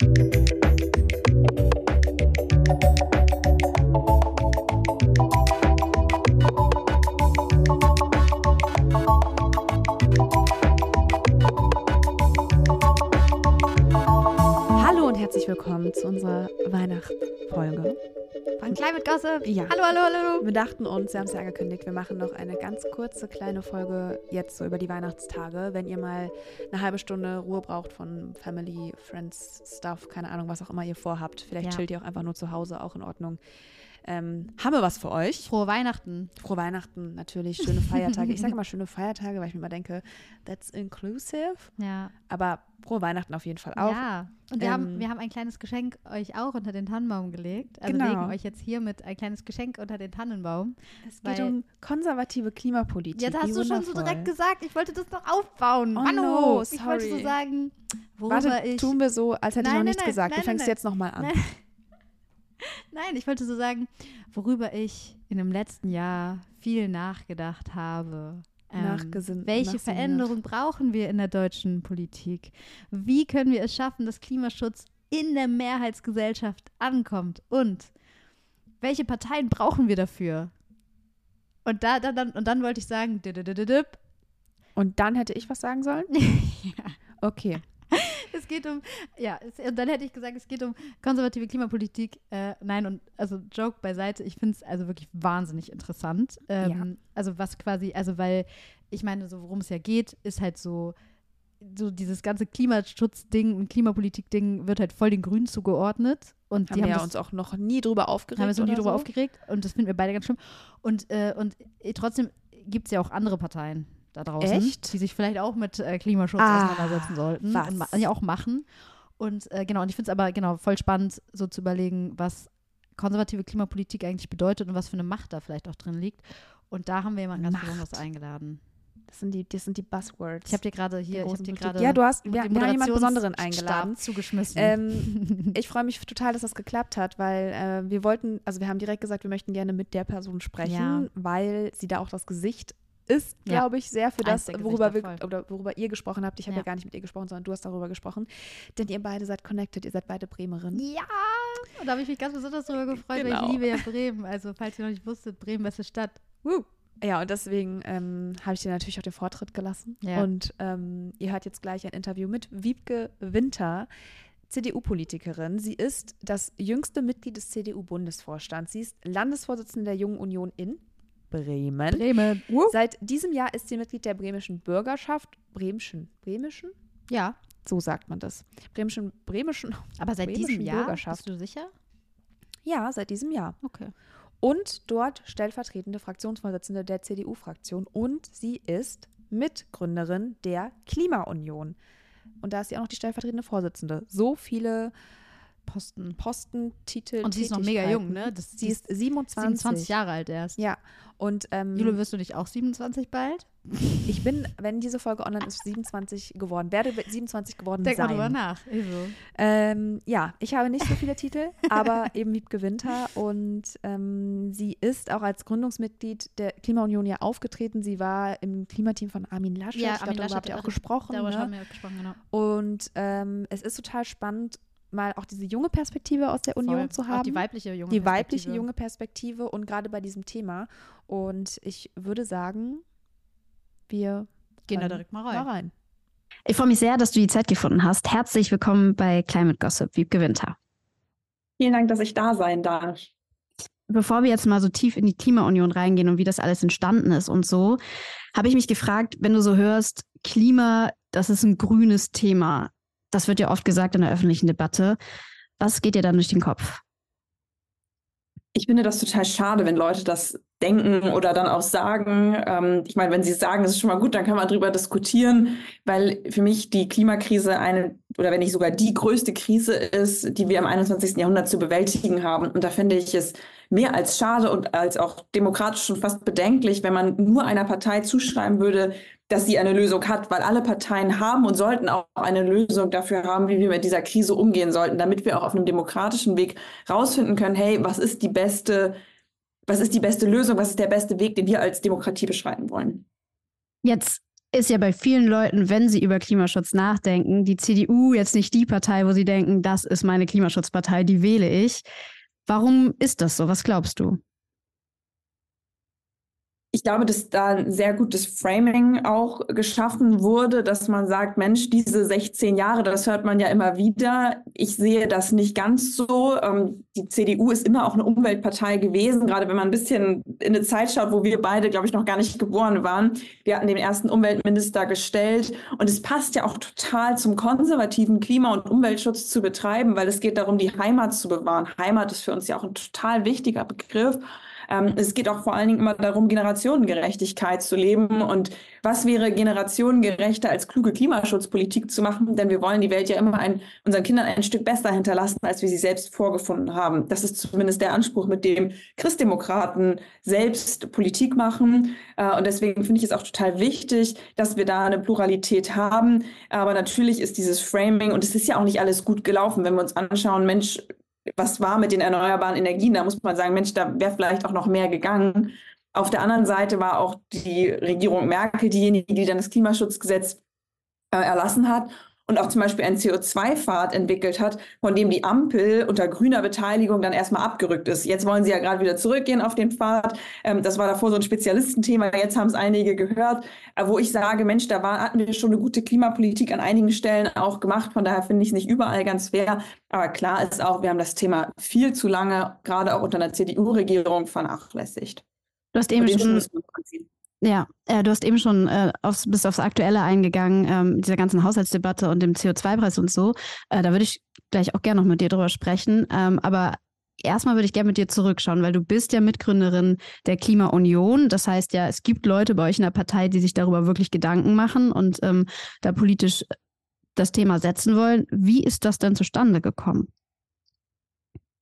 Hallo und willkommen zu unserer Weihnachtsfolge. Von Climate Gossip. Ja. Hallo, hallo, hallo. Wir dachten uns, wir haben es ja angekündigt, wir machen noch eine ganz kurze kleine Folge jetzt so über die Weihnachtstage. Wenn ihr mal eine halbe Stunde Ruhe braucht von Family, Friends, Stuff, keine Ahnung, was auch immer ihr vorhabt. Vielleicht Ja. chillt ihr auch einfach nur zu Hause, auch in Ordnung. Ähm, haben wir was für euch? Frohe Weihnachten. Frohe Weihnachten, natürlich, schöne Feiertage. Ich sage immer schöne Feiertage, weil ich mir immer denke, that's inclusive. Ja. Aber frohe Weihnachten auf jeden Fall auch. Ja. Und wir, Ähm, haben, wir haben ein kleines Geschenk euch auch unter den Tannenbaum gelegt. Also Genau. legen euch jetzt hiermit ein kleines Geschenk unter den Tannenbaum. Es geht um konservative Klimapolitik. Jetzt hast Wie du schon so wundervoll. direkt gesagt, ich wollte das noch aufbauen. Oh Manu, no, ich wollte so sorry. sagen, worüber Warte, ich. tun wir so, als hätte ich Nein, noch nein, nichts nein, gesagt. du fängst jetzt nochmal an. Nein. Ich wollte so sagen, worüber ich in dem letzten Jahr viel nachgedacht habe. Ähm, Nachgesinnt- welche nachsinniert. Veränderung brauchen wir in der deutschen Politik? Wie können wir es schaffen, dass Klimaschutz in der Mehrheitsgesellschaft ankommt? Und welche Parteien brauchen wir dafür? Und, da, da, dann, und dann wollte ich sagen, dididididip. Und dann hätte ich was sagen sollen? ja. Okay. Es geht um, ja, es, und dann hätte ich gesagt, es geht um konservative Klimapolitik. Äh, nein, und also Joke beiseite, ich finde es also wirklich wahnsinnig interessant. Ähm, Ja. Also was quasi, also weil ich meine, so worum es ja geht, ist halt so, so dieses ganze Klimaschutzding und Klimapolitik-Ding wird halt voll den Grünen zugeordnet. Und Haben die wir haben ja das, uns auch noch nie drüber aufgeregt. haben wir uns noch nie drüber so. aufgeregt und das finden wir beide ganz schlimm. Und, äh, und äh, trotzdem gibt es ja auch andere Parteien da draußen, Echt? die sich vielleicht auch mit äh, Klimaschutz Ah, auseinandersetzen sollten was? und ja auch machen. Und äh, genau, und ich finde es aber genau voll spannend, so zu überlegen, was konservative Klimapolitik eigentlich bedeutet und was für eine Macht da vielleicht auch drin liegt. Und da haben wir jemanden ganz Macht. besonders eingeladen. Das sind die, das sind die Buzzwords. Ich habe dir gerade hier, ich habe dir gerade Ja, du hast, wir, wir haben jemanden Besonderen eingeladen. zugeschmissen. Ähm, ich freue mich total, dass das geklappt hat, weil äh, wir wollten, also wir haben direkt gesagt, wir möchten gerne mit der Person sprechen, Ja. weil sie da auch das Gesicht ist, Ja. glaube ich, sehr für das, worüber wir oder worüber ihr gesprochen habt. Ich habe ja. Ja. gar nicht mit ihr gesprochen, sondern du hast darüber gesprochen. Denn ihr beide seid connected, ihr seid beide Bremerin. Ja, und da habe ich mich ganz besonders darüber gefreut, weil Genau. ich liebe ja Bremen. Also, falls ihr noch nicht wusstet, Bremen, beste Stadt. Woo. Ja, und deswegen ähm, habe ich dir natürlich auch den Vortritt gelassen. Ja. Und ähm, ihr hört jetzt gleich ein Interview mit Wiebke Winter, CDU-Politikerin. Sie ist das jüngste Mitglied des CDU-Bundesvorstands. Sie ist Landesvorsitzende der Jungen Union in Bremen. Bremen. Seit diesem Jahr ist sie Mitglied der bremischen Bürgerschaft. Bremischen? Bremischen? Ja, So sagt man das. Bremischen, bremischen? aber seit Bremischen diesem Jahr, Bürgerschaft. bist du sicher? Ja, seit diesem Jahr. Okay. und dort stellvertretende Fraktionsvorsitzende der CDU-Fraktion und sie ist Mitgründerin der Klimaunion. Und da ist sie auch noch die stellvertretende Vorsitzende. So viele Posten. Posten, Titel. Und sie ist noch mega jung, ne? Das, Sie ist 27. 27 Jahre alt erst. Ja, und ähm, Jule, wirst du nicht auch 27 bald? ich bin, wenn diese Folge online ist, 27 geworden. Werde 27 geworden Denk mal sein. drüber nach. Ähm, ja, ich habe nicht so viele Titel, aber eben Wiebke Winter und ähm, sie ist auch als Gründungsmitglied der Klimaunion ja aufgetreten. Sie war im Klimateam von Armin Laschet. Ja, ich glaube, darüber Laschet, habt ihr auch gesprochen. Darüber haben Ne? wir gesprochen, genau. Und ähm, es ist total spannend, mal auch diese junge Perspektive aus der Union Voll. zu Auch haben. die weibliche junge die weibliche Perspektive. junge Perspektive und gerade bei diesem Thema. Und ich würde sagen, wir Gehen da direkt mal mal rein. rein. Ich freue mich sehr, dass du die Zeit gefunden hast. Herzlich willkommen bei Climate Gossip, Wiebke Winter. Vielen Dank, dass ich da sein darf. Bevor wir jetzt mal so tief in die Klimaunion reingehen und wie das alles entstanden ist und so, habe ich mich gefragt, wenn du so hörst, Klima, das ist ein grünes Thema. Das wird ja oft gesagt in der öffentlichen Debatte. Was geht dir dann durch den Kopf? Ich finde das total schade, wenn Leute das denken oder dann auch sagen. Ähm, ich meine, wenn sie sagen, das ist schon mal gut, dann kann man darüber diskutieren, weil für mich die Klimakrise eine oder wenn nicht sogar die größte Krise ist, die wir im 21. Jahrhundert zu bewältigen haben. Und da finde ich es mehr als schade und als auch demokratisch schon fast bedenklich, wenn man nur einer Partei zuschreiben würde, dass sie eine Lösung hat, weil alle Parteien haben und sollten auch eine Lösung dafür haben, wie wir mit dieser Krise umgehen sollten, damit wir auch auf einem demokratischen Weg rausfinden können, hey, was ist die beste, was ist die beste Lösung, was ist der beste Weg, den wir als Demokratie beschreiten wollen. Jetzt ist ja bei vielen Leuten, wenn sie über Klimaschutz nachdenken, die CDU jetzt nicht die Partei, wo sie denken, das ist meine Klimaschutzpartei, die wähle ich. Warum ist das so? Was glaubst du? Ich glaube, dass da ein sehr gutes Framing auch geschaffen wurde, dass man sagt, Mensch, diese 16 Jahre, das hört man ja immer wieder. Ich sehe das nicht ganz so. Ähm, die CDU ist immer auch eine Umweltpartei gewesen, gerade wenn man ein bisschen in eine Zeit schaut, wo wir beide, glaube ich, noch gar nicht geboren waren. Wir hatten den ersten Umweltminister gestellt und es passt ja auch total zum konservativen Klima- und Umweltschutz zu betreiben, weil es geht darum, die Heimat zu bewahren. Heimat ist für uns ja auch ein total wichtiger Begriff. Ähm, es geht auch vor allen Dingen immer darum, Generationengerechtigkeit zu leben. Und was wäre generationengerechter als kluge Klimaschutzpolitik zu machen? Denn wir wollen die Welt ja immer ein, unseren Kindern ein Stück besser hinterlassen, als wir sie selbst vorgefunden haben. Das ist zumindest der Anspruch, mit dem Christdemokraten selbst Politik machen. Äh, und deswegen finde ich es auch total wichtig, dass wir da eine Pluralität haben. Aber natürlich ist dieses Framing, und es ist ja auch nicht alles gut gelaufen, wenn wir uns anschauen, Mensch, was war mit den erneuerbaren Energien? Da muss man sagen, Mensch, da wäre vielleicht auch noch mehr gegangen. Auf der anderen Seite war auch die Regierung Merkel diejenige, die dann das Klimaschutzgesetz äh, erlassen hat und auch zum Beispiel einen CO2-Pfad entwickelt hat, von dem die Ampel unter grüner Beteiligung dann erstmal abgerückt ist. Jetzt wollen sie ja gerade wieder zurückgehen auf den Pfad. Ähm, das war davor so ein Spezialistenthema. Jetzt haben es einige gehört, äh, wo ich sage, Mensch, da war, hatten wir schon eine gute Klimapolitik an einigen Stellen auch gemacht. Von daher finde ich es nicht überall ganz fair. Aber klar ist auch, wir haben das Thema viel zu lange, gerade auch unter einer CDU-Regierung, vernachlässigt. Du hast eben schon ja, äh, du hast eben schon äh, aufs, bis aufs Aktuelle eingegangen, ähm, dieser ganzen Haushaltsdebatte und dem CO2-Preis und so. Äh, da würde ich gleich auch gerne noch mit dir drüber sprechen. Ähm, aber erstmal würde ich gerne mit dir zurückschauen, weil du bist ja Mitgründerin der Klimaunion. Das heißt ja, es gibt Leute bei euch in der Partei, die sich darüber wirklich Gedanken machen und ähm, da politisch das Thema setzen wollen. Wie ist das denn zustande gekommen?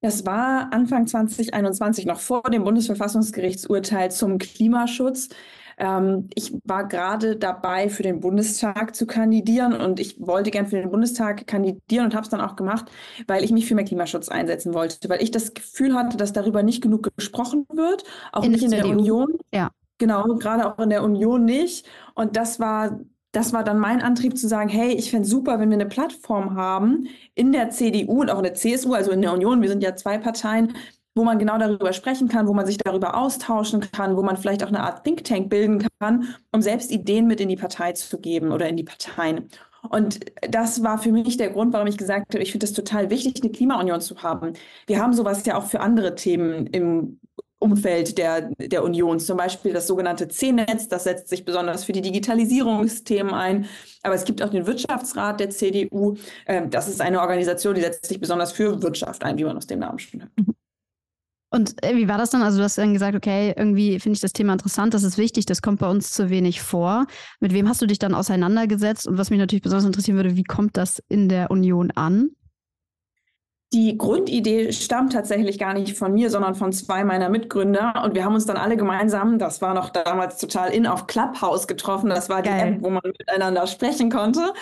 Das war Anfang 2021, noch vor dem Bundesverfassungsgerichtsurteil zum Klimaschutz. Ähm, ich war gerade dabei, für den Bundestag zu kandidieren und ich wollte gern für den Bundestag kandidieren und habe es dann auch gemacht, weil ich mich für mehr Klimaschutz einsetzen wollte, weil ich das Gefühl hatte, dass darüber nicht genug gesprochen wird, auch in nicht in der CDU. Union. Ja. Genau, gerade auch in der Union nicht. Und das war das war dann mein Antrieb zu sagen, hey, ich fände super, wenn wir eine Plattform haben in der CDU und auch in der CSU, also in der Union, wir sind ja zwei Parteien, wo man genau darüber sprechen kann, wo man sich darüber austauschen kann, wo man vielleicht auch eine Art Think Tank bilden kann, um selbst Ideen mit in die Partei zu geben oder in die Parteien. Und das war für mich der Grund, warum ich gesagt habe, ich finde es total wichtig, eine Klimaunion zu haben. Wir haben sowas ja auch für andere Themen im Umfeld der, der Union, zum Beispiel das sogenannte C-Netz, das setzt sich besonders für die Digitalisierungsthemen ein. Aber es gibt auch den Wirtschaftsrat der CDU. Ähm, das ist eine Organisation, die setzt sich besonders für Wirtschaft ein, wie man aus dem Namen schon hört. Und äh, wie war das dann? Also du hast dann gesagt, okay, irgendwie finde ich das Thema interessant, das ist wichtig, das kommt bei uns zu wenig vor. Mit wem hast du dich dann auseinandergesetzt? Und was mich natürlich besonders interessieren würde, wie kommt das in der Union an? Die Grundidee stammt tatsächlich gar nicht von mir, sondern von zwei meiner Mitgründer. Und wir haben uns dann alle gemeinsam, das war noch damals total in, auf Clubhouse getroffen. Das war die Geil. App, wo man miteinander sprechen konnte.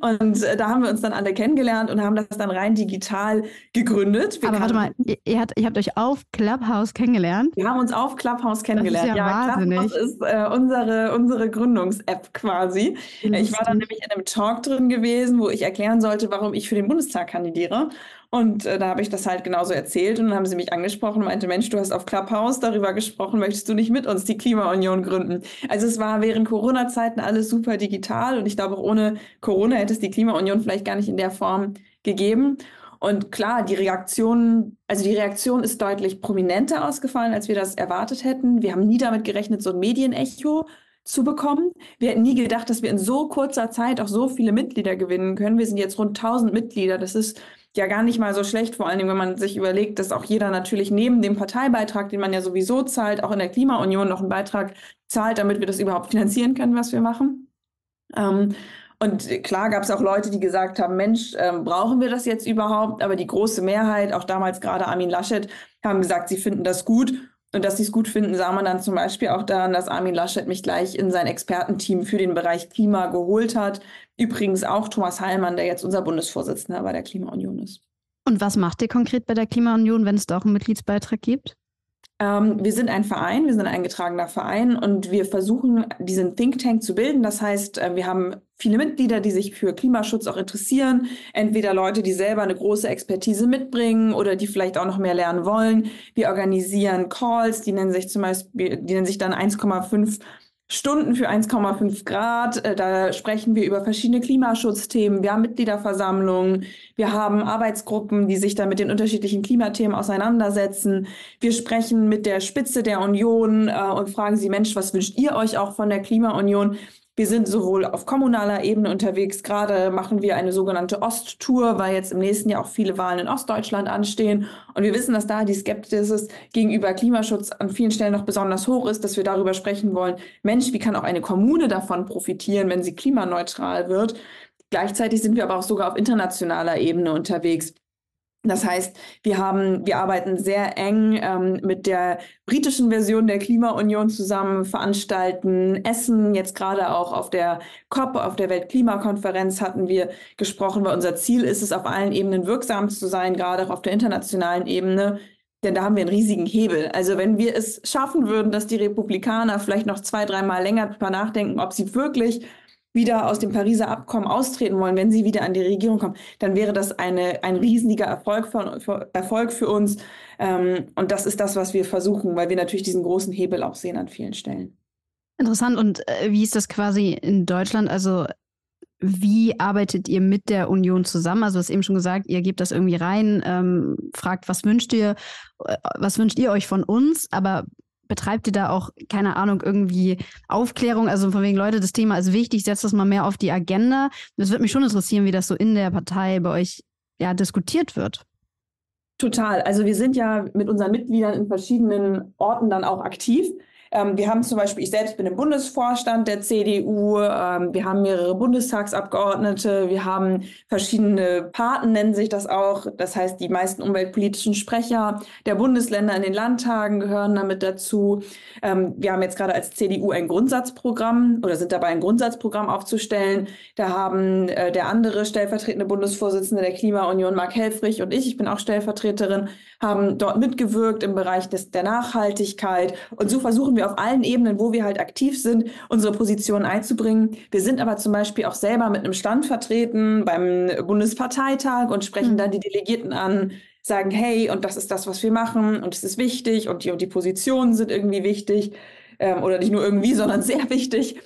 Und äh, da haben wir uns dann alle kennengelernt und haben das dann rein digital gegründet. Wir Aber warte mal, ihr, ihr, habt, ihr, habt, euch auf Clubhouse kennengelernt? Wir haben uns auf Clubhouse kennengelernt. Das ist ja, ja wahnsinnig. Clubhouse ist äh, unsere, unsere Gründungs-App quasi. Lustig. Ich war dann nämlich in einem Talk drin gewesen, wo ich erklären sollte, warum ich für den Bundestag kandidiere. Und äh, da habe ich das halt genauso erzählt und dann haben sie mich angesprochen und meinte, Mensch, du hast auf Clubhouse darüber gesprochen, möchtest du nicht mit uns die Klimaunion gründen? Also es war während Corona-Zeiten alles super digital und ich glaube, auch ohne Corona hätte es die Klimaunion vielleicht gar nicht in der Form gegeben. Und klar, die Reaktion, also die Reaktion ist deutlich prominenter ausgefallen, als wir das erwartet hätten. Wir haben nie damit gerechnet, so ein Medienecho zu bekommen. Wir hätten nie gedacht, dass wir in so kurzer Zeit auch so viele Mitglieder gewinnen können. Wir sind jetzt rund 1000 Mitglieder. Das ist ja gar nicht mal so schlecht, vor allen Dingen, wenn man sich überlegt, dass auch jeder natürlich neben dem Parteibeitrag, den man ja sowieso zahlt, auch in der Klimaunion noch einen Beitrag zahlt, damit wir das überhaupt finanzieren können, was wir machen. Ähm, und klar gab es auch Leute, die gesagt haben, Mensch, ähm, brauchen wir das jetzt überhaupt? Aber die große Mehrheit, auch damals gerade Armin Laschet, haben gesagt, sie finden das gut und dass sie es gut finden, sah man dann zum Beispiel auch daran, dass Armin Laschet mich gleich in sein Expertenteam für den Bereich Klima geholt hat. Übrigens auch Thomas Heilmann, der jetzt unser Bundesvorsitzender bei der Klimaunion ist. Und was macht ihr konkret bei der Klimaunion, wenn es da auch einen Mitgliedsbeitrag gibt? Ähm, wir sind ein Verein, wir sind ein eingetragener Verein und wir versuchen, diesen Think Tank zu bilden. Das heißt, äh, wir haben viele Mitglieder, die sich für Klimaschutz auch interessieren. Entweder Leute, die selber eine große Expertise mitbringen oder die vielleicht auch noch mehr lernen wollen. Wir organisieren Calls, die nennen sich zum Beispiel, die nennen sich dann 1,5 Stunden für 1,5 Grad. Äh, da sprechen wir über verschiedene Klimaschutzthemen. Wir haben Mitgliederversammlungen. Wir haben Arbeitsgruppen, die sich dann mit den unterschiedlichen Klimathemen auseinandersetzen. Wir sprechen mit der Spitze der Union äh, und fragen sie, Mensch, was wünscht ihr euch auch von der Klimaunion? Wir sind sowohl auf kommunaler Ebene unterwegs. Gerade machen wir eine sogenannte Osttour, weil jetzt im nächsten Jahr auch viele Wahlen in Ostdeutschland anstehen. Und wir wissen, dass da die Skepsis gegenüber Klimaschutz an vielen Stellen noch besonders hoch ist, dass wir darüber sprechen wollen. Mensch, wie kann auch eine Kommune davon profitieren, wenn sie klimaneutral wird? Gleichzeitig sind wir aber auch sogar auf internationaler Ebene unterwegs. Das heißt, wir haben, wir arbeiten sehr eng ähm, mit der britischen Version der Klimaunion zusammen, veranstalten Essen. Jetzt gerade auch auf der COP, auf der Weltklimakonferenz hatten wir gesprochen, weil unser Ziel ist es, auf allen Ebenen wirksam zu sein, gerade auch auf der internationalen Ebene. Denn da haben wir einen riesigen Hebel. Also wenn wir es schaffen würden, dass die Republikaner vielleicht noch zwei, dreimal länger darüber nachdenken, ob sie wirklich wieder aus dem Pariser Abkommen austreten wollen, wenn sie wieder an die Regierung kommen, dann wäre das eine, ein riesiger Erfolg, von, für, Erfolg für uns. Ähm, und das ist das, was wir versuchen, weil wir natürlich diesen großen Hebel auch sehen an vielen Stellen. Interessant. Und äh, wie ist das quasi in Deutschland? Also wie arbeitet ihr mit der Union zusammen? Also, du hast eben schon gesagt, ihr gebt das irgendwie rein, ähm, fragt, was wünscht ihr, äh, was wünscht ihr euch von uns? Aber betreibt ihr da auch, keine Ahnung, irgendwie Aufklärung? Also von wegen, Leute, das Thema ist wichtig, setzt das mal mehr auf die Agenda. Das würde mich schon interessieren, wie das so in der Partei bei euch ja diskutiert wird. Total. Also wir sind ja mit unseren Mitgliedern in verschiedenen Orten dann auch aktiv. Ähm, wir haben zum Beispiel, ich selbst bin im Bundesvorstand der CDU, ähm, wir haben mehrere Bundestagsabgeordnete, wir haben verschiedene Paten, nennen sich das auch. Das heißt, die meisten umweltpolitischen Sprecher der Bundesländer in den Landtagen gehören damit dazu. Ähm, wir haben jetzt gerade als CDU ein Grundsatzprogramm oder sind dabei, ein Grundsatzprogramm aufzustellen. Da haben äh, der andere stellvertretende Bundesvorsitzende der Klimaunion, Mark Helfrich, und ich, ich bin auch Stellvertreterin, haben dort mitgewirkt im Bereich des, der Nachhaltigkeit. Und so versuchen wir auf allen Ebenen, wo wir halt aktiv sind, unsere Positionen einzubringen. Wir sind aber zum Beispiel auch selber mit einem Stand vertreten beim Bundesparteitag und sprechen mhm. dann die Delegierten an, sagen, hey, und das ist das, was wir machen und es ist wichtig und die, und die Positionen sind irgendwie wichtig ähm, oder nicht nur irgendwie, sondern sehr wichtig.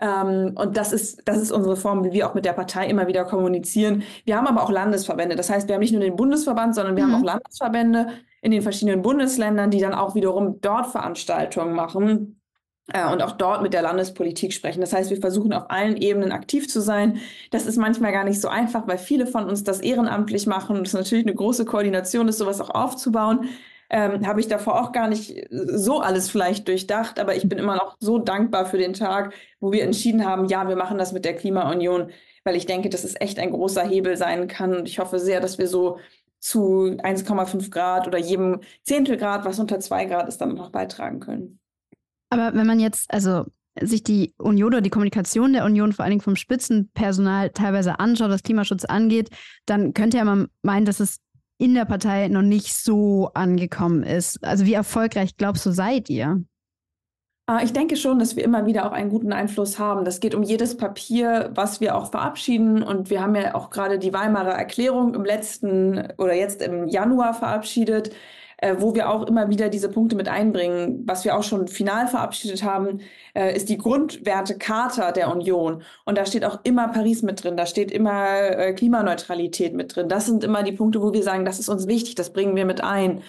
Ähm, und das ist, das ist unsere Form, wie wir auch mit der Partei immer wieder kommunizieren. Wir haben aber auch Landesverbände. Das heißt, wir haben nicht nur den Bundesverband, sondern wir mhm. haben auch Landesverbände in den verschiedenen Bundesländern, die dann auch wiederum dort Veranstaltungen machen äh, und auch dort mit der Landespolitik sprechen. Das heißt, wir versuchen auf allen Ebenen aktiv zu sein. Das ist manchmal gar nicht so einfach, weil viele von uns das ehrenamtlich machen und es natürlich eine große Koordination ist, sowas auch aufzubauen ähm, habe ich davor auch gar nicht so alles vielleicht durchdacht, aber ich bin immer noch so dankbar für den Tag, wo wir entschieden haben, ja, wir machen das mit der Klimaunion, weil ich denke, dass es echt ein großer Hebel sein kann. Und ich hoffe sehr, dass wir so zu 1,5 Grad oder jedem Zehntel Grad, was unter 2 Grad ist, dann noch beitragen können. Aber wenn man jetzt, also sich die Union oder die Kommunikation der Union vor allen Dingen vom Spitzenpersonal teilweise anschaut, was Klimaschutz angeht, dann könnte ja man meinen, dass es in der Partei noch nicht so angekommen ist. Also wie erfolgreich glaubst du, seid ihr? Ah, ich denke schon, dass wir immer wieder auch einen guten Einfluss haben. Das geht um jedes Papier, was wir auch verabschieden. Und wir haben ja auch gerade die Weimarer Erklärung im letzten oder jetzt im Januar verabschiedet äh, wo wir auch immer wieder diese Punkte mit einbringen. Was wir auch schon final verabschiedet haben, äh, ist die Grundwertecharta der Union. Und da steht auch immer Paris mit drin, da steht immer äh, Klimaneutralität mit drin. Das sind immer die Punkte, wo wir sagen, das ist uns wichtig, das bringen wir mit ein.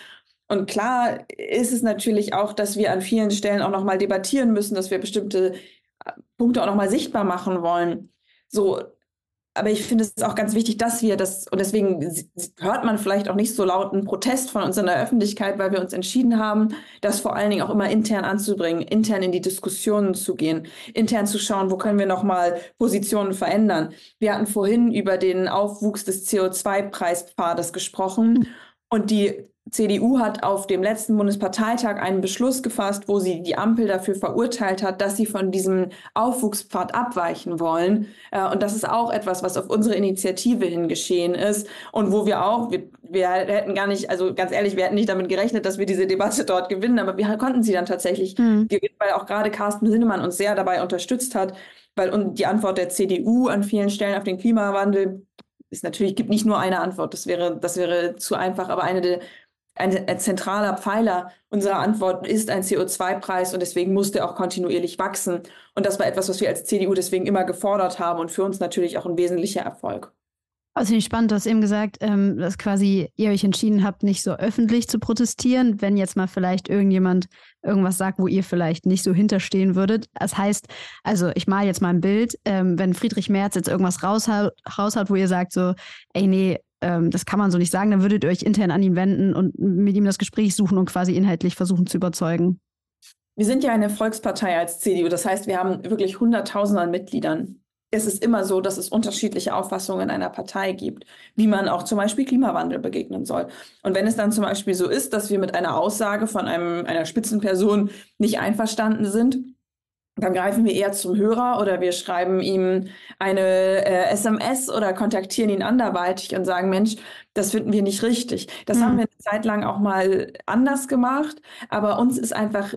Und klar ist es natürlich auch, dass wir an vielen Stellen auch nochmal debattieren müssen, dass wir bestimmte äh, Punkte auch nochmal sichtbar machen wollen. So, aber ich finde es auch ganz wichtig, dass wir das, und deswegen hört man vielleicht auch nicht so lauten Protest von uns in der Öffentlichkeit, weil wir uns entschieden haben, das vor allen Dingen auch immer intern anzubringen, intern in die Diskussionen zu gehen, intern zu schauen, wo können wir nochmal Positionen verändern. Wir hatten vorhin über den Aufwuchs des CO2-Preispfades gesprochen. Und die CDU hat auf dem letzten Bundesparteitag einen Beschluss gefasst, wo sie die Ampel dafür verurteilt hat, dass sie von diesem Aufwuchspfad abweichen wollen. Äh, und das ist auch etwas, was auf unsere Initiative hin geschehen ist und wo wir auch, wir, wir hätten gar nicht, also ganz ehrlich, wir hätten nicht damit gerechnet, dass wir diese Debatte dort gewinnen, aber wir konnten sie dann tatsächlich mhm. gewinnen, weil auch gerade Carsten Sinnemann uns sehr dabei unterstützt hat, weil die Antwort der CDU an vielen Stellen auf den Klimawandel ist natürlich, gibt nicht nur eine Antwort, das wäre, das wäre zu einfach, aber eine der ein, ein zentraler Pfeiler unserer Antwort ist ein CO2-Preis und deswegen muss der auch kontinuierlich wachsen. Und das war etwas, was wir als CDU deswegen immer gefordert haben und für uns natürlich auch ein wesentlicher Erfolg. Also finde ich spannend, du hast eben gesagt, ähm, dass quasi ihr euch entschieden habt, nicht so öffentlich zu protestieren, wenn jetzt mal vielleicht irgendjemand irgendwas sagt, wo ihr vielleicht nicht so hinterstehen würdet. Das heißt, also ich male jetzt mal ein Bild, ähm, wenn Friedrich Merz jetzt irgendwas raushaut, raushaut, wo ihr sagt so, ey nee, ähm, das kann man so nicht sagen, dann würdet ihr euch intern an ihn wenden und mit ihm das Gespräch suchen und quasi inhaltlich versuchen zu überzeugen. Wir sind ja eine Volkspartei als CDU, das heißt, wir haben wirklich Hunderttausende an Mitgliedern. Es ist immer so, dass es unterschiedliche Auffassungen in einer Partei gibt, wie man auch zum Beispiel Klimawandel begegnen soll. Und wenn es dann zum Beispiel so ist, dass wir mit einer Aussage von einem, einer Spitzenperson nicht einverstanden sind, dann greifen wir eher zum Hörer oder wir schreiben ihm eine äh, SMS oder kontaktieren ihn anderweitig und sagen, Mensch, das finden wir nicht richtig. Das mhm. haben wir eine Zeit lang auch mal anders gemacht, aber uns ist einfach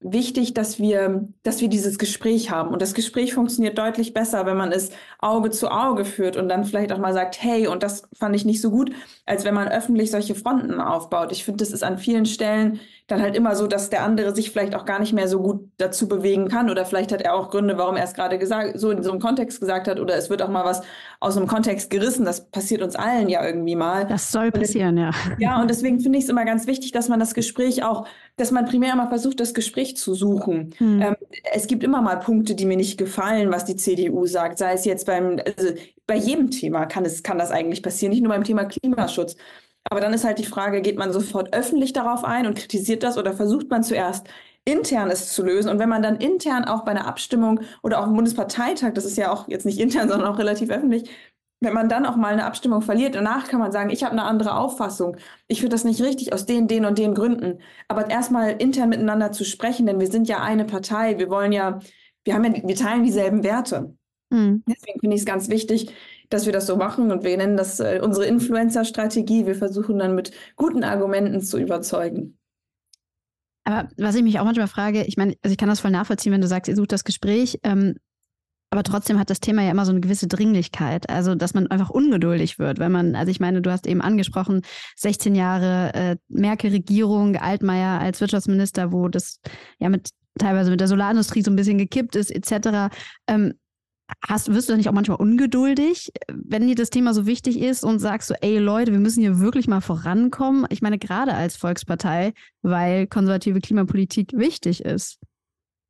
wichtig, dass wir, dass wir dieses Gespräch haben. Und das Gespräch funktioniert deutlich besser, wenn man es Auge zu Auge führt und dann vielleicht auch mal sagt, hey, und das fand ich nicht so gut, als wenn man öffentlich solche Fronten aufbaut. Ich finde, das ist an vielen Stellen dann halt immer so, dass der andere sich vielleicht auch gar nicht mehr so gut dazu bewegen kann oder vielleicht hat er auch Gründe, warum er es gerade gesagt, so in so einem Kontext gesagt hat oder es wird auch mal was aus einem Kontext gerissen. Das passiert uns allen ja irgendwie mal. Das soll passieren, ja. Ja, und deswegen finde ich es immer ganz wichtig, dass man das Gespräch auch, dass man primär mal versucht, das Gespräch zu suchen. Hm. Ähm, es gibt immer mal Punkte, die mir nicht gefallen, was die CDU sagt, sei es jetzt beim, also bei jedem Thema kann es, kann das eigentlich passieren, nicht nur beim Thema Klimaschutz. Aber dann ist halt die Frage, geht man sofort öffentlich darauf ein und kritisiert das oder versucht man zuerst intern es zu lösen? Und wenn man dann intern auch bei einer Abstimmung oder auch im Bundesparteitag, das ist ja auch jetzt nicht intern, sondern auch relativ öffentlich, wenn man dann auch mal eine Abstimmung verliert, danach kann man sagen, ich habe eine andere Auffassung. Ich finde das nicht richtig aus den, den und den Gründen. Aber erstmal intern miteinander zu sprechen, denn wir sind ja eine Partei. Wir wollen ja, wir haben ja, wir teilen dieselben Werte. Mhm. Deswegen finde ich es ganz wichtig, dass wir das so machen und wir nennen das äh, unsere Influencer-Strategie. Wir versuchen dann mit guten Argumenten zu überzeugen. Aber was ich mich auch manchmal frage, ich meine, also ich kann das voll nachvollziehen, wenn du sagst, ihr sucht das Gespräch, ähm, aber trotzdem hat das Thema ja immer so eine gewisse Dringlichkeit, also dass man einfach ungeduldig wird, wenn man, also ich meine, du hast eben angesprochen, 16 Jahre äh, Merkel-Regierung, Altmaier als Wirtschaftsminister, wo das ja mit teilweise mit der Solarindustrie so ein bisschen gekippt ist, etc. Ähm, Hast, wirst du nicht auch manchmal ungeduldig, wenn dir das Thema so wichtig ist und sagst so, ey Leute, wir müssen hier wirklich mal vorankommen? Ich meine, gerade als Volkspartei, weil konservative Klimapolitik wichtig ist.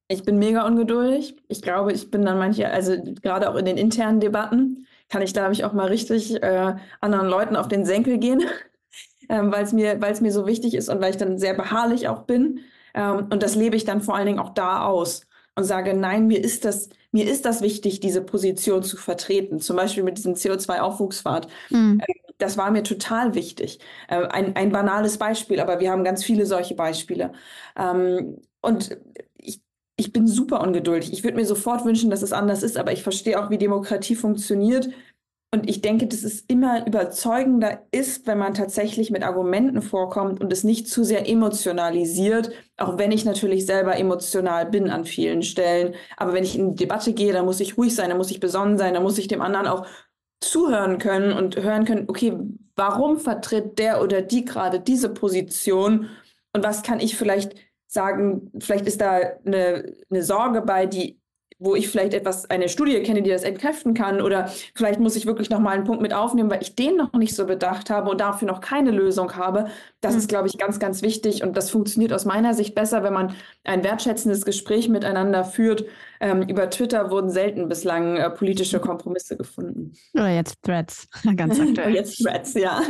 Ich bin mega ungeduldig. Ich glaube, ich bin dann manche, also gerade auch in den internen Debatten, kann ich, glaube ich, auch mal richtig äh, anderen Leuten auf den Senkel gehen, ähm, weil es mir, mir so wichtig ist und weil ich dann sehr beharrlich auch bin. Ähm, und das lebe ich dann vor allen Dingen auch da aus und sage, nein, mir ist das, mir ist das wichtig, diese Position zu vertreten. Zum Beispiel mit diesem CO2-Aufwuchsfahrt. Mhm. Das war mir total wichtig. Äh, ein, ein banales Beispiel, aber wir haben ganz viele solche Beispiele. Ähm, und ich, ich bin super ungeduldig. Ich würde mir sofort wünschen, dass es anders ist, aber ich verstehe auch, wie Demokratie funktioniert und ich denke, dass es immer überzeugender ist, wenn man tatsächlich mit Argumenten vorkommt und es nicht zu sehr emotionalisiert, auch wenn ich natürlich selber emotional bin an vielen Stellen. Aber wenn ich in die Debatte gehe, dann muss ich ruhig sein, dann muss ich besonnen sein, dann muss ich dem anderen auch zuhören können und hören können, okay, warum vertritt der oder die gerade diese Position und was kann ich vielleicht sagen, vielleicht ist da eine, eine Sorge bei, die wo ich vielleicht etwas, eine Studie kenne, die das entkräften kann. Oder vielleicht muss ich wirklich nochmal einen Punkt mit aufnehmen, weil ich den noch nicht so bedacht habe und dafür noch keine Lösung habe. Das mhm. ist, glaube ich, ganz, ganz wichtig. Und das funktioniert aus meiner Sicht besser, wenn man ein wertschätzendes Gespräch miteinander führt. Ähm, über Twitter wurden selten bislang äh, politische Kompromisse gefunden. Oder jetzt Threads, ganz aktuell. jetzt Threads, ja.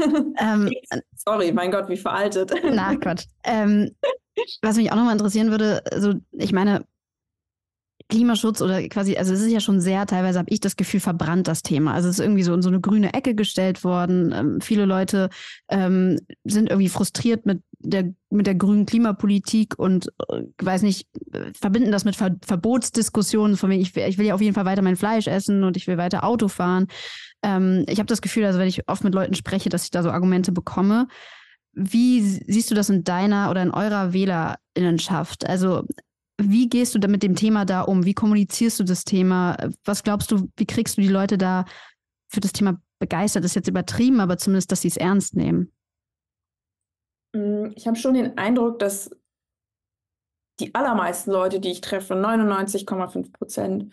Ähm, Sorry, mein Gott, wie veraltet. Na Gott. Ähm, was mich auch nochmal interessieren würde, also ich meine, Klimaschutz oder quasi, also es ist ja schon sehr, teilweise habe ich das Gefühl, verbrannt das Thema. Also es ist irgendwie so in so eine grüne Ecke gestellt worden. Ähm, viele Leute ähm, sind irgendwie frustriert mit der, mit der grünen Klimapolitik und äh, weiß nicht, verbinden das mit Ver Verbotsdiskussionen, von wegen, ich will, ich will ja auf jeden Fall weiter mein Fleisch essen und ich will weiter Auto fahren. Ähm, ich habe das Gefühl, also wenn ich oft mit Leuten spreche, dass ich da so Argumente bekomme. Wie siehst du das in deiner oder in eurer Wählerinnenschaft? Also wie gehst du da mit dem Thema da um? Wie kommunizierst du das Thema? Was glaubst du, wie kriegst du die Leute da für das Thema begeistert? Das ist jetzt übertrieben, aber zumindest, dass sie es ernst nehmen. Mm, ich habe schon den Eindruck, dass die allermeisten Leute, die ich treffe, 99,5 Prozent,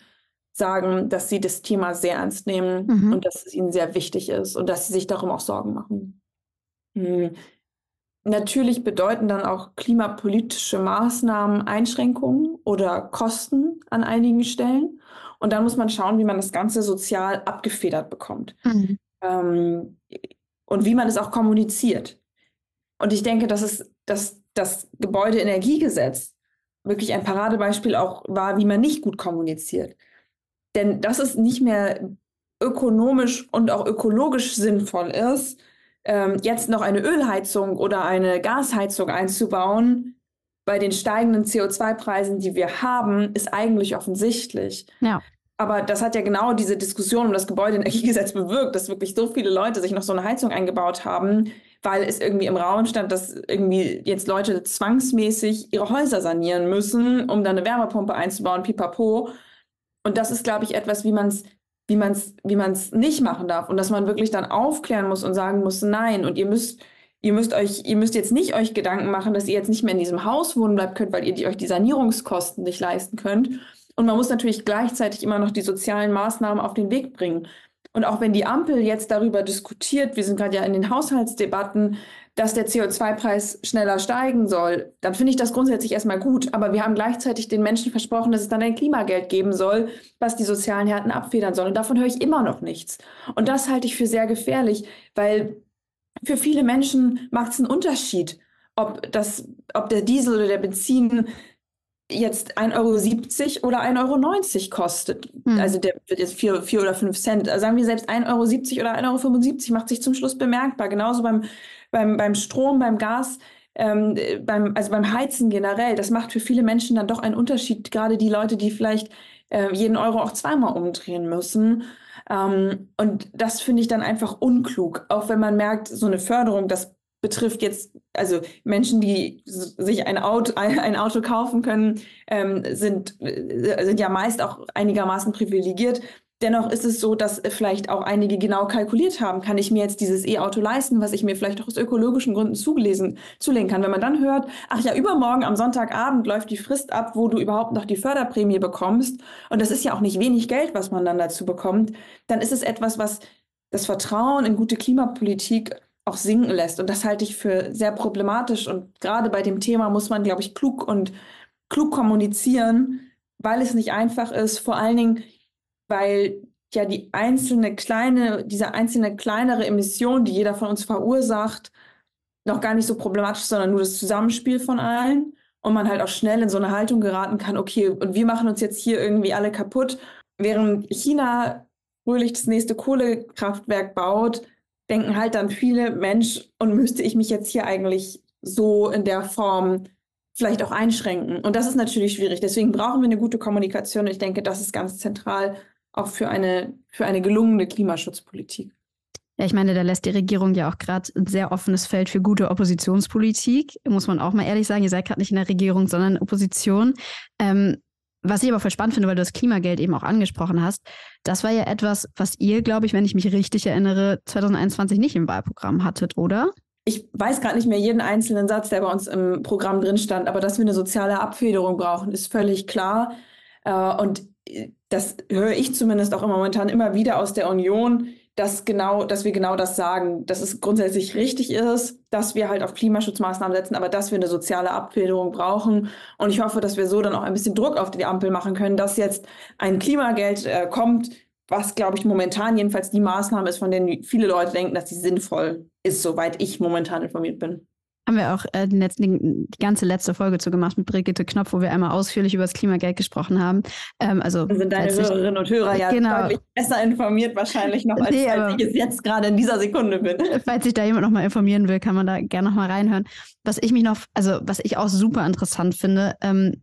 sagen, dass sie das Thema sehr ernst nehmen mhm. und dass es ihnen sehr wichtig ist und dass sie sich darum auch Sorgen machen. Natürlich bedeuten dann auch klimapolitische Maßnahmen Einschränkungen oder Kosten an einigen Stellen. Und dann muss man schauen, wie man das Ganze sozial abgefedert bekommt. Mhm. Ähm, und wie man es auch kommuniziert. Und ich denke, dass es, dass das Gebäudeenergiegesetz wirklich ein Paradebeispiel auch war, wie man nicht gut kommuniziert. Denn dass es nicht mehr ökonomisch und auch ökologisch sinnvoll ist, ähm, jetzt noch eine Ölheizung oder eine Gasheizung einzubauen, bei den steigenden CO2-Preisen, die wir haben, ist eigentlich offensichtlich. Ja. Aber das hat ja genau diese Diskussion um das Gebäudeenergiegesetz bewirkt, dass wirklich so viele Leute sich noch so eine Heizung eingebaut haben, weil es irgendwie im Raum stand, dass irgendwie jetzt Leute zwangsmäßig ihre Häuser sanieren müssen, um dann eine Wärmepumpe einzubauen, pipapo. Und das ist, glaube ich, etwas, wie man es wie man es wie man's nicht machen darf und dass man wirklich dann aufklären muss und sagen muss, nein, und ihr müsst, ihr müsst euch, ihr müsst jetzt nicht euch Gedanken machen, dass ihr jetzt nicht mehr in diesem Haus wohnen bleiben könnt, weil ihr die, euch die Sanierungskosten nicht leisten könnt. Und man muss natürlich gleichzeitig immer noch die sozialen Maßnahmen auf den Weg bringen. Und auch wenn die Ampel jetzt darüber diskutiert, wir sind gerade ja in den Haushaltsdebatten, dass der CO2-Preis schneller steigen soll, dann finde ich das grundsätzlich erstmal gut. Aber wir haben gleichzeitig den Menschen versprochen, dass es dann ein Klimageld geben soll, was die sozialen Härten abfedern soll. Und davon höre ich immer noch nichts. Und das halte ich für sehr gefährlich, weil für viele Menschen macht es einen Unterschied, ob, das, ob der Diesel oder der Benzin jetzt 1,70 Euro oder 1,90 Euro kostet. Hm. Also der wird jetzt 4, 4 oder 5 Cent. Also sagen wir selbst 1,70 Euro oder 1,75 Euro macht sich zum Schluss bemerkbar. Genauso beim beim, beim Strom, beim Gas, ähm, beim, also beim Heizen generell. Das macht für viele Menschen dann doch einen Unterschied, gerade die Leute, die vielleicht äh, jeden Euro auch zweimal umdrehen müssen. Ähm, und das finde ich dann einfach unklug, auch wenn man merkt, so eine Förderung, das betrifft jetzt, also Menschen, die sich ein Auto, ein Auto kaufen können, ähm, sind, äh, sind ja meist auch einigermaßen privilegiert. Dennoch ist es so, dass vielleicht auch einige genau kalkuliert haben, kann ich mir jetzt dieses E-Auto leisten, was ich mir vielleicht auch aus ökologischen Gründen zugelesen, zulegen kann. Wenn man dann hört, ach ja, übermorgen am Sonntagabend läuft die Frist ab, wo du überhaupt noch die Förderprämie bekommst, und das ist ja auch nicht wenig Geld, was man dann dazu bekommt, dann ist es etwas, was das Vertrauen in gute Klimapolitik auch sinken lässt. Und das halte ich für sehr problematisch. Und gerade bei dem Thema muss man, glaube ich, klug und klug kommunizieren, weil es nicht einfach ist. Vor allen Dingen, weil ja die einzelne kleine, diese einzelne kleinere Emission, die jeder von uns verursacht, noch gar nicht so problematisch ist, sondern nur das Zusammenspiel von allen. Und man halt auch schnell in so eine Haltung geraten kann, okay, und wir machen uns jetzt hier irgendwie alle kaputt. Während China fröhlich das nächste Kohlekraftwerk baut, denken halt dann viele, Mensch, und müsste ich mich jetzt hier eigentlich so in der Form vielleicht auch einschränken. Und das ist natürlich schwierig. Deswegen brauchen wir eine gute Kommunikation. Ich denke, das ist ganz zentral, auch für eine, für eine gelungene Klimaschutzpolitik. Ja, ich meine, da lässt die Regierung ja auch gerade ein sehr offenes Feld für gute Oppositionspolitik, muss man auch mal ehrlich sagen. Ihr seid gerade nicht in der Regierung, sondern in Opposition. Ähm, was ich aber voll spannend finde, weil du das Klimageld eben auch angesprochen hast, das war ja etwas, was ihr, glaube ich, wenn ich mich richtig erinnere, 2021 nicht im Wahlprogramm hattet, oder? Ich weiß gerade nicht mehr jeden einzelnen Satz, der bei uns im Programm drin stand, aber dass wir eine soziale Abfederung brauchen, ist völlig klar. Äh, und das höre ich zumindest auch momentan immer wieder aus der Union, dass genau, dass wir genau das sagen, dass es grundsätzlich richtig ist, dass wir halt auf Klimaschutzmaßnahmen setzen, aber dass wir eine soziale Abfederung brauchen. Und ich hoffe, dass wir so dann auch ein bisschen Druck auf die Ampel machen können, dass jetzt ein Klimageld äh, kommt, was, glaube ich, momentan jedenfalls die Maßnahme ist, von denen viele Leute denken, dass sie sinnvoll ist, soweit ich momentan informiert bin. Haben wir auch äh, den letzten, die ganze letzte Folge zu gemacht mit Brigitte Knopf, wo wir einmal ausführlich über das Klimageld gesprochen haben. Ähm, also Dann sind deine Hörerinnen und Hörer ja Genau. deutlich besser informiert wahrscheinlich noch, als, Nee, als ich es jetzt gerade in dieser Sekunde bin. Falls sich da jemand noch mal informieren will, kann man da gerne noch mal reinhören. Was ich mich noch, also was ich auch super interessant finde, ähm,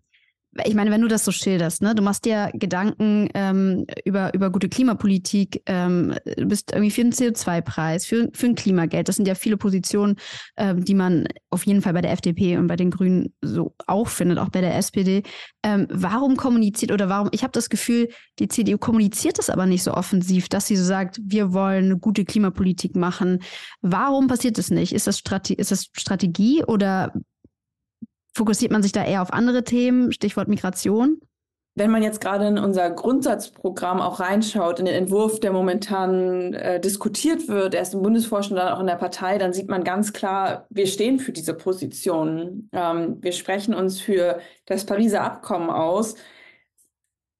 ich meine, wenn du das so schilderst, ne, du machst dir Gedanken ähm, über, über gute Klimapolitik, ähm, du bist irgendwie für einen CO2-Preis, für, für ein Klimageld. Das sind ja viele Positionen, ähm, die man auf jeden Fall bei der FDP und bei den Grünen so auch findet, auch bei der SPD. Ähm, warum kommuniziert oder warum, ich habe das Gefühl, die CDU kommuniziert das aber nicht so offensiv, dass sie so sagt, wir wollen eine gute Klimapolitik machen. Warum passiert das nicht? Ist das, Strate ist das Strategie oder fokussiert man sich da eher auf andere Themen? Stichwort Migration. Wenn man jetzt gerade in unser Grundsatzprogramm auch reinschaut, in den Entwurf, der momentan äh, diskutiert wird, erst im Bundesvorstand, dann auch in der Partei, dann sieht man ganz klar, wir stehen für diese Positionen. Ähm, wir sprechen uns für das Pariser Abkommen aus.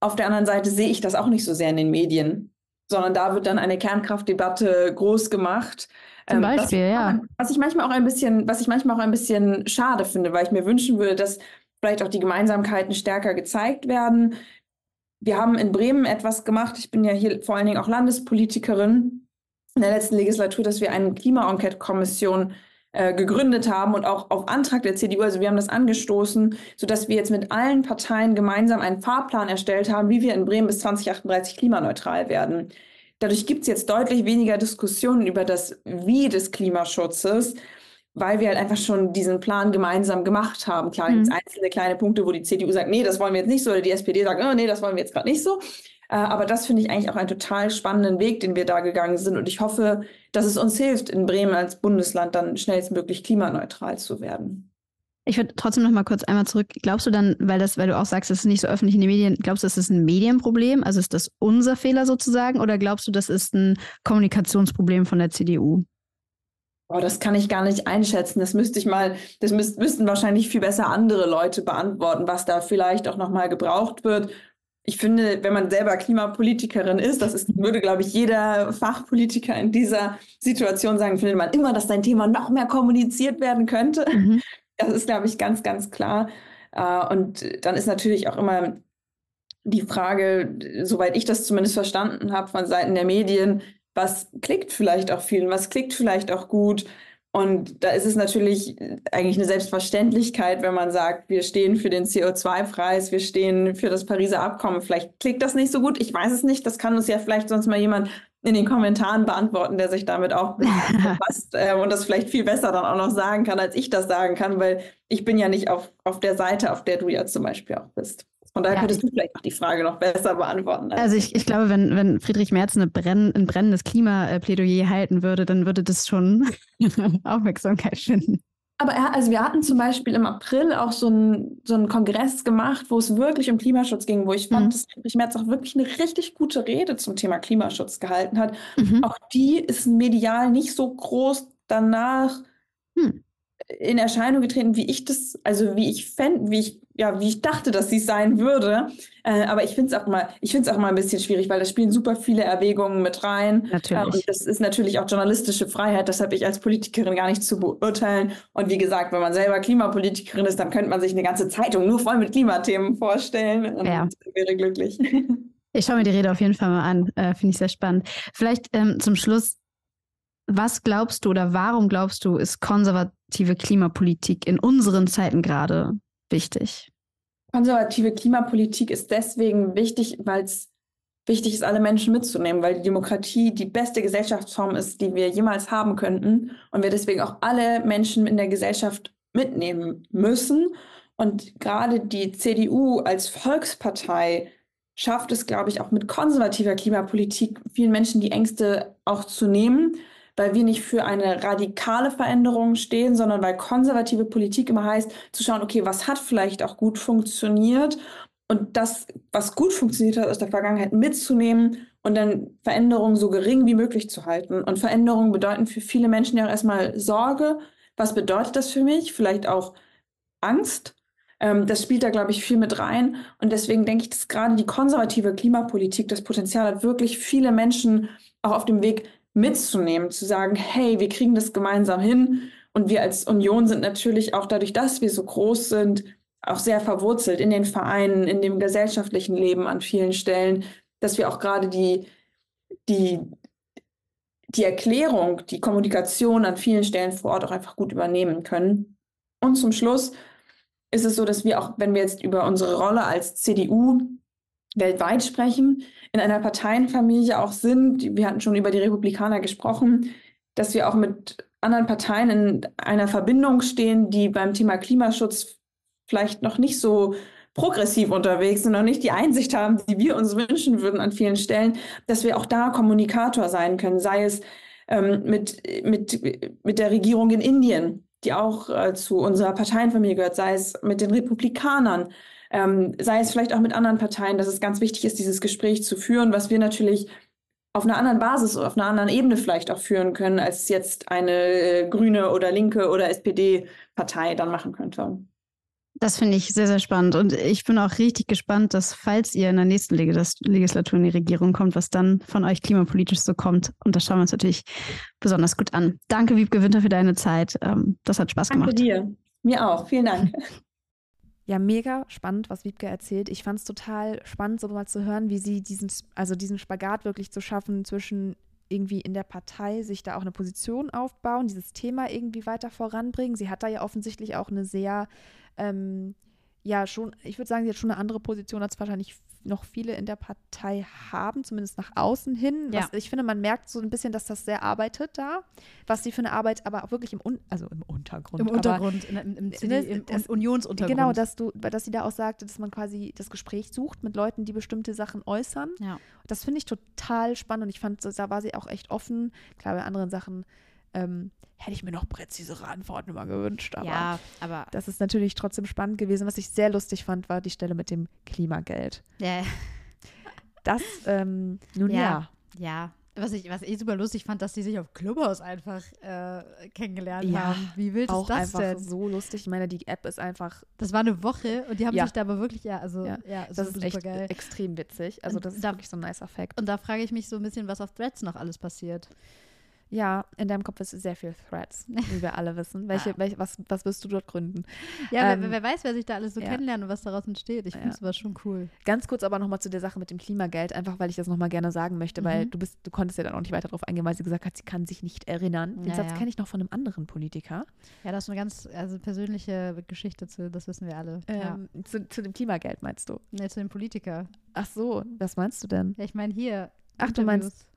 Auf der anderen Seite sehe ich das auch nicht so sehr in den Medien, sondern da wird dann eine Kernkraftdebatte groß gemacht. Zum was- Beispiel, ja. Was ich manchmal auch ein bisschen, was ich manchmal auch ein bisschen schade finde, weil ich mir wünschen würde, dass vielleicht auch die Gemeinsamkeiten stärker gezeigt werden. Wir haben in Bremen etwas gemacht. Ich bin ja hier vor allen Dingen auch Landespolitikerin in der letzten Legislatur, dass wir eine Klima-Enquete-Kommission äh, gegründet haben und auch auf Antrag der CDU, also wir haben das angestoßen, sodass wir jetzt mit allen Parteien gemeinsam einen Fahrplan erstellt haben, wie wir in Bremen bis 2038 klimaneutral werden. Dadurch gibt es jetzt deutlich weniger Diskussionen über das Wie des Klimaschutzes, weil wir halt einfach schon diesen Plan gemeinsam gemacht haben. Klar, Mhm. gibt es einzelne kleine Punkte, wo die CDU sagt, nee, das wollen wir jetzt nicht so, oder die SPD sagt, oh, nee, das wollen wir jetzt gerade nicht so. Äh, aber das finde ich eigentlich auch einen total spannenden Weg, den wir da gegangen sind. Und ich hoffe, dass es uns hilft, in Bremen als Bundesland dann schnellstmöglich klimaneutral zu werden. Ich würde trotzdem noch mal kurz einmal zurück. Glaubst du dann, weil das, weil du auch sagst, es ist nicht so öffentlich in den Medien, glaubst du, das ist ein Medienproblem? Also ist das unser Fehler sozusagen? Oder glaubst du, das ist ein Kommunikationsproblem von der CDU? Boah, das kann ich gar nicht einschätzen. Das müsste ich mal, das müsst, müssten wahrscheinlich viel besser andere Leute beantworten, was da vielleicht auch nochmal gebraucht wird. Ich finde, wenn man selber Klimapolitikerin ist, das ist, würde, glaube ich, jeder Fachpolitiker in dieser Situation sagen, findet man immer, dass dein Thema noch mehr kommuniziert werden könnte. Mhm. Das ist, glaube ich, ganz, ganz klar. Äh, Und dann ist natürlich auch immer die Frage, soweit ich das zumindest verstanden habe von Seiten der Medien, was klickt vielleicht auch vielen, was klickt vielleicht auch gut. Und da ist es natürlich eigentlich eine Selbstverständlichkeit, wenn man sagt, wir stehen für den CO2-Preis, wir stehen für das Pariser Abkommen. Vielleicht klickt das nicht so gut, ich weiß es nicht. Das kann uns ja vielleicht sonst mal jemand in den Kommentaren beantworten, der sich damit auch befasst äh, und das vielleicht viel besser dann auch noch sagen kann, als ich das sagen kann, weil ich bin ja nicht auf, auf der Seite, auf der du ja zum Beispiel auch bist. Von daher Ja. könntest du vielleicht auch die Frage noch besser beantworten. als Also ich, ich glaube, wenn, wenn Friedrich Merz eine brenn, ein brennendes Klimaplädoyer halten würde, dann würde das schon Aufmerksamkeit finden. Aber er, also wir hatten zum Beispiel im April auch so einen so einen Kongress gemacht, wo es wirklich um Klimaschutz ging, wo ich fand, Mhm. dass Friedrich Merz auch wirklich eine richtig gute Rede zum Thema Klimaschutz gehalten hat. Mhm. Auch die ist medial nicht so groß danach Hm. In Erscheinung getreten, wie ich das, also wie ich fänd, wie ich, ja, wie ich dachte, dass sie sein würde. Äh, aber ich finde es auch mal, ich finde es auch mal ein bisschen schwierig, weil da spielen super viele Erwägungen mit rein. Natürlich. Und das ist natürlich auch journalistische Freiheit, das habe ich als Politikerin gar nicht zu beurteilen. Und wie gesagt, wenn man selber Klimapolitikerin ist, dann könnte man sich eine ganze Zeitung nur voll mit Klimathemen vorstellen und Ja. wäre glücklich. Ich schaue mir die Rede auf jeden Fall mal an. Äh, Finde ich sehr spannend. Vielleicht ähm, zum Schluss, was glaubst du oder warum glaubst du, ist konservative Klimapolitik in unseren Zeiten gerade wichtig? Konservative Klimapolitik ist deswegen wichtig, weil es wichtig ist, alle Menschen mitzunehmen, weil die Demokratie die beste Gesellschaftsform ist, die wir jemals haben könnten und wir deswegen auch alle Menschen in der Gesellschaft mitnehmen müssen. Und gerade die CDU als Volkspartei schafft es, glaube ich, auch mit konservativer Klimapolitik vielen Menschen die Ängste auch zu nehmen, weil wir nicht für eine radikale Veränderung stehen, sondern weil konservative Politik immer heißt, zu schauen, okay, was hat vielleicht auch gut funktioniert und das, was gut funktioniert hat aus der Vergangenheit mitzunehmen und dann Veränderungen so gering wie möglich zu halten. Und Veränderungen bedeuten für viele Menschen ja auch erstmal Sorge. Was bedeutet das für mich? Vielleicht auch Angst. Ähm, das spielt da, glaube ich, viel mit rein. Und deswegen denke ich, dass gerade die konservative Klimapolitik das Potenzial hat, wirklich viele Menschen auch auf dem Weg mitzunehmen, zu sagen, hey, wir kriegen das gemeinsam hin. Und wir als Union sind natürlich auch dadurch, dass wir so groß sind, auch sehr verwurzelt in den Vereinen, in dem gesellschaftlichen Leben an vielen Stellen, dass wir auch gerade die, die, die Erklärung, die Kommunikation an vielen Stellen vor Ort auch einfach gut übernehmen können. Und zum Schluss ist es so, dass wir auch, wenn wir jetzt über unsere Rolle als CDU weltweit sprechen, in einer Parteienfamilie auch sind, wir hatten schon über die Republikaner gesprochen, dass wir auch mit anderen Parteien in einer Verbindung stehen, die beim Thema Klimaschutz vielleicht noch nicht so progressiv unterwegs sind, noch nicht die Einsicht haben, die wir uns wünschen würden an vielen Stellen, dass wir auch da Kommunikator sein können, sei es ähm, mit, mit, mit der Regierung in Indien, die auch äh, zu unserer Parteienfamilie gehört, sei es mit den Republikanern, ähm, sei es vielleicht auch mit anderen Parteien, dass es ganz wichtig ist, dieses Gespräch zu führen, was wir natürlich auf einer anderen Basis, auf einer anderen Ebene vielleicht auch führen können, als jetzt eine äh, grüne oder linke oder SPD-Partei dann machen könnte. Das finde ich sehr, sehr spannend. Und ich bin auch richtig gespannt, dass, falls ihr in der nächsten Legislatur in die Regierung kommt, was dann von euch klimapolitisch so kommt. Und das schauen wir uns natürlich besonders gut an. Danke, Wiebke Winter, für deine Zeit. Ähm, das hat Spaß gemacht. Danke dir. Mir auch. Vielen Dank. Ja, mega spannend, was Wiebke erzählt. Ich fand es total spannend, so mal zu hören, wie sie diesen, also diesen Spagat wirklich zu schaffen zwischen irgendwie in der Partei sich da auch eine Position aufbauen, dieses Thema irgendwie weiter voranbringen. Sie hat da ja offensichtlich auch eine sehr ähm, ja schon, ich würde sagen, sie hat schon eine andere Position, als wahrscheinlich noch viele in der Partei haben, zumindest nach außen hin. Ja. Was, ich finde, man merkt so ein bisschen, dass das sehr arbeitet da, was sie für eine Arbeit, aber auch wirklich im, Un also im Untergrund. Im Untergrund, in, im, im, CD, im das, Unionsuntergrund. Genau, dass du, dass sie da auch sagte, dass man quasi das Gespräch sucht mit Leuten, die bestimmte Sachen äußern. Ja. Das finde ich total spannend und ich fand, da war sie auch echt offen. Klar, bei anderen Sachen ähm, hätte ich mir noch präzisere Antworten immer gewünscht. Aber, ja, aber das ist natürlich trotzdem spannend gewesen. Was ich sehr lustig fand, war die Stelle mit dem Klimageld. Ja. Das, ähm, nun ja. Ja. ja. Was ich, was ich super lustig fand, dass die sich auf Clubhouse einfach äh, kennengelernt ja, haben. Wie wild ist das einfach denn? so lustig. Ich meine, die App ist einfach. Das war eine Woche und die haben ja. sich da aber wirklich, ja, also, ja, ja das ist echt geil. extrem witzig. Also, das und ist da, wirklich so ein nice Effekt. Und da frage ich mich so ein bisschen, was auf Threads noch alles passiert. Ja, in deinem Kopf ist sehr viel Threads, wie wir alle wissen. Welche, ah. welche, was, was wirst du dort gründen? Ja, ähm, wer, wer, weiß, wer sich da alles so ja. kennenlernt und was daraus entsteht. Ich finde es aber schon cool. Ganz kurz aber nochmal zu der Sache mit dem Klimageld, einfach weil ich das nochmal gerne sagen möchte, mhm. weil du bist, du konntest ja dann auch nicht weiter darauf eingehen, weil sie gesagt hat, sie kann sich nicht erinnern. Den ja, Satz ja. kenne ich noch von einem anderen Politiker. Ja, das ist eine ganz also persönliche Geschichte zu, das wissen wir alle. Ähm, zu, zu, dem Klimageld meinst du? Nee, zu dem Politiker. Ach so, was meinst du denn? Ja, ich meine hier. Ach, Interviews. du meinst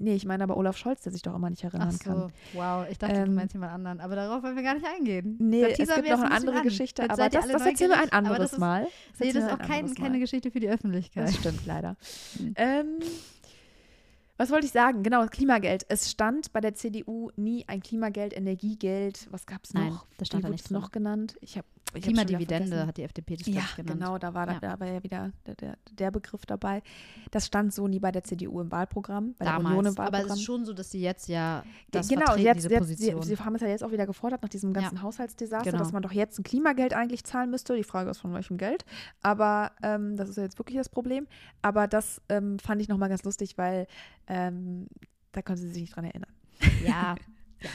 Nee, ich meine aber Olaf Scholz, der sich doch immer nicht erinnern Ach so, kann. Wow, ich dachte, ähm, du meinst jemand anderen. Aber darauf wollen wir gar nicht eingehen. Nee, es gibt noch eine andere Geschichte, Jetzt aber das, das erzählen wir ein anderes das ist, Mal. Das nee, das ist auch kein, keine Geschichte für die Öffentlichkeit. Das stimmt leider. Hm. ähm, was wollte ich sagen? Genau, Klimageld. Es stand bei der CDU nie ein Klimageld, Energiegeld. Was gab es noch? Nein, das stand Wie da nicht noch genannt. Ich habe Klimadividende hat die FDP das ja, genannt. genau, da war, ja. da, war ja wieder der, der, der, Begriff dabei. Das stand so nie bei der CDU im Wahlprogramm, bei Damals, der Union im Wahlprogramm. Aber es ist schon so, dass sie jetzt ja das genau, jetzt, diese Position. Sie, sie, haben es ja jetzt auch wieder gefordert nach diesem ganzen ja. Haushaltsdesaster, genau. dass man doch jetzt ein Klimageld eigentlich zahlen müsste. Die Frage ist, von welchem Geld. Aber ähm, das ist ja jetzt wirklich das Problem. Aber das ähm, fand ich nochmal ganz lustig, weil ähm, da konnte sie sich nicht dran erinnern. Ja. ja.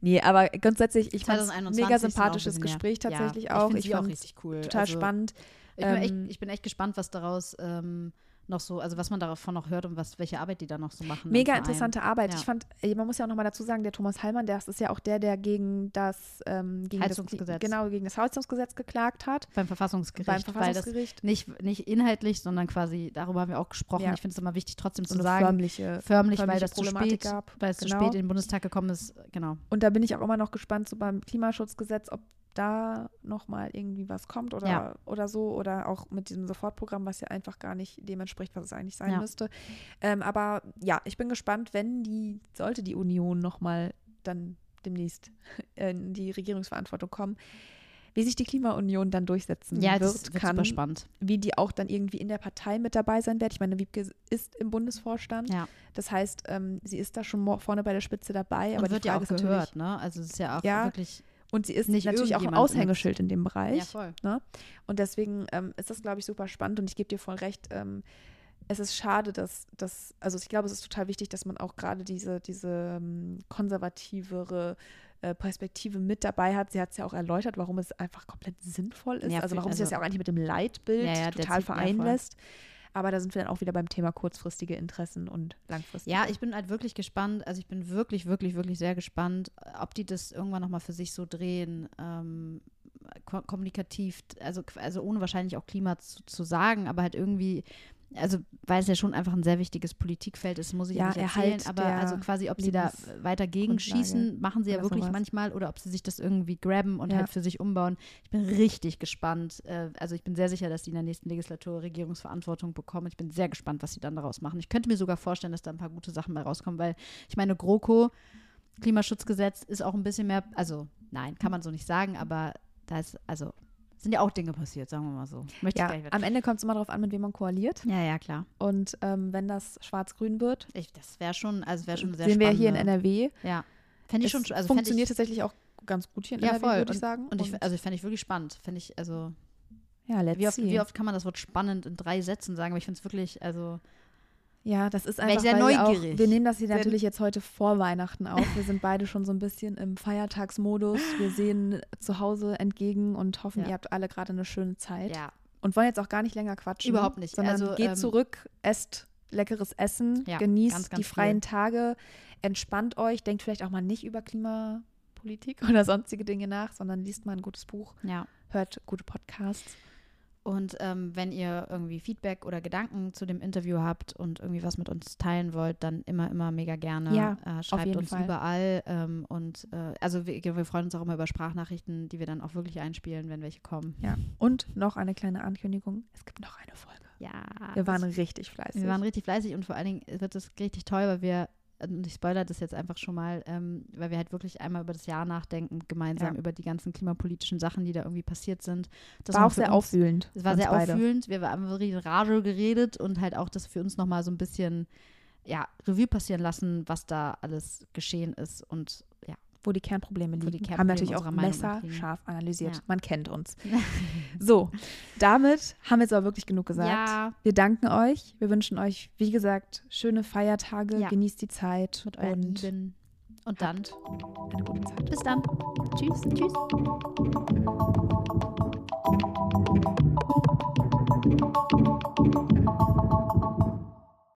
Nee, aber grundsätzlich, ich fand es ein mega sympathisches Gespräch tatsächlich ja, auch. Ich, ich fand es richtig cool. Total also, spannend. Ich bin, echt, ähm, ich bin echt gespannt, was daraus ähm, noch so, also was man davon noch hört und was, welche Arbeit die da noch so machen. Mega interessante Arbeit. Ja. Ich fand, man muss ja auch nochmal dazu sagen, der Thomas Hallmann, der ist ja auch der, der gegen das, ähm, gegen Heizungsgesetz. Das, genau, gegen das Heizungsgesetz geklagt hat. Beim Verfassungsgericht. Beim Verfassungsgericht. nicht, nicht inhaltlich, sondern quasi, darüber haben wir auch gesprochen. Ja. Ich finde es immer wichtig, trotzdem so zu sagen. Förmliche, förmlich, weil das zu spät, gab. Weil es genau. zu spät in den Bundestag gekommen ist. Genau. Und da bin ich auch immer noch gespannt, so beim Klimaschutzgesetz, ob da nochmal irgendwie was kommt oder, ja. oder so oder auch mit diesem Sofortprogramm, was ja einfach gar nicht dem entspricht, was es eigentlich sein ja. müsste. Ähm, aber ja, ich bin gespannt, wenn die, sollte die Union nochmal dann demnächst in die Regierungsverantwortung kommen, wie sich die Klimaunion dann durchsetzen ja, wird, kann, super spannend. wie die auch dann irgendwie in der Partei mit dabei sein wird. Ich meine, Wiebke ist im Bundesvorstand, ja. das heißt, ähm, sie ist da schon vorne bei der Spitze dabei. Und aber wird ja auch gehört, ne? Also es ist ja auch ja, wirklich und sie ist nicht natürlich auch ein Aushängeschild in dem Bereich. Ja, voll. Ne? Und deswegen ähm, ist das, glaube ich, super spannend. Und ich gebe dir voll recht. Ähm, es ist schade, dass, dass, also ich glaube, es ist total wichtig, dass man auch gerade diese, diese ähm, konservativere äh, Perspektive mit dabei hat. Sie hat es ja auch erläutert, warum es einfach komplett sinnvoll ist. Ja, also warum sich das also- ja auch eigentlich mit dem Leitbild Ja, ja, total vereinen lässt. Aber da sind wir dann auch wieder beim Thema kurzfristige Interessen und langfristige. Ja, ich bin halt wirklich gespannt. Also ich bin wirklich, wirklich, wirklich sehr gespannt, ob die das irgendwann nochmal für sich so drehen, ähm, ko kommunikativ, also, also ohne wahrscheinlich auch Klima zu, zu sagen, aber halt irgendwie, also weil es ja schon einfach ein sehr wichtiges Politikfeld ist, muss ich Ja, nicht erzählen, Erhalt aber also quasi, ob sie da weiter gegenschießen, machen sie ja wirklich sowas. manchmal, oder ob sie sich das irgendwie grabben und Ja. halt für sich umbauen. Ich bin richtig gespannt. Äh, also ich bin sehr sicher, dass die in der nächsten Legislatur Regierungsverantwortung bekommen. Ich bin sehr gespannt, was sie dann daraus machen. Ich könnte mir sogar vorstellen, dass da ein paar gute Sachen bei rauskommen, weil ich meine, GroKo, Klimaschutzgesetz ist auch ein bisschen mehr, also nein, kann man so nicht sagen, aber da ist, also sind ja auch Dinge passiert, sagen wir mal so. Möchte Ja, am Ende kommt es immer darauf an, mit wem man koaliert. ja, ja, klar. Und ähm, wenn das schwarz-grün wird, Ich, das wäre schon, also wäre schon sehr sehen wir hier in NRW. Ja. Fände ich schon, also funktioniert ich, tatsächlich auch ganz gut hier in Ja, NRW, würde ich sagen. und ich, also fände ich wirklich spannend. Fände ich, also, ja, let's wie oft, see. wie oft kann man das Wort spannend in drei Sätzen sagen? Aber ich finde es wirklich, also, Ja, das ist einfach, sehr wir, auch, neugierig. wir nehmen das hier natürlich jetzt heute vor Weihnachten auf. Wir sind beide schon so ein bisschen im Feiertagsmodus. Wir sehen zu Hause entgegen und hoffen, Ja. ihr habt alle gerade eine schöne Zeit. ja. Und wollen jetzt auch gar nicht länger quatschen. Überhaupt nicht. Sondern Also, geht ähm, zurück, esst leckeres Essen, Ja, genießt ganz, ganz die freien Tage, entspannt euch, denkt vielleicht auch mal nicht über Klimapolitik oder sonstige Dinge nach, sondern liest mal ein gutes Buch, Ja. hört gute Podcasts. Und ähm, wenn ihr irgendwie Feedback oder Gedanken zu dem Interview habt und irgendwie was mit uns teilen wollt, dann immer, immer mega gerne. Ja, äh, schreibt uns Fall. überall. Ähm, und äh, also wir, wir freuen uns auch immer über Sprachnachrichten, die wir dann auch wirklich einspielen, wenn welche kommen. Ja. Und noch eine kleine Ankündigung: Es gibt noch eine Folge. Ja. Wir waren richtig fleißig. wir waren richtig fleißig und vor allen Dingen wird es richtig toll, weil wir, und ich spoilere das jetzt einfach schon mal, ähm, weil wir halt wirklich einmal über das Jahr nachdenken, gemeinsam Ja. über die ganzen klimapolitischen Sachen, die da irgendwie passiert sind. Das war auch sehr uns- aufwühlend. Es war sehr beide. auffühlend. Wir haben wirklich Radio geredet und halt auch das für uns nochmal so ein bisschen ja, Revue passieren lassen, was da alles geschehen ist. Und ja, wo die Kernprobleme liegen, die Kernprobleme haben wir natürlich auch messerscharf analysiert. Ja. Man kennt uns. so, damit haben wir jetzt aber wirklich genug gesagt. Ja. Wir danken euch. Wir wünschen euch, wie gesagt, schöne Feiertage. Ja. Genießt die Zeit. Mit und, Lieben. und dann eine gute Zeit. Bis dann. Tschüss. Tschüss.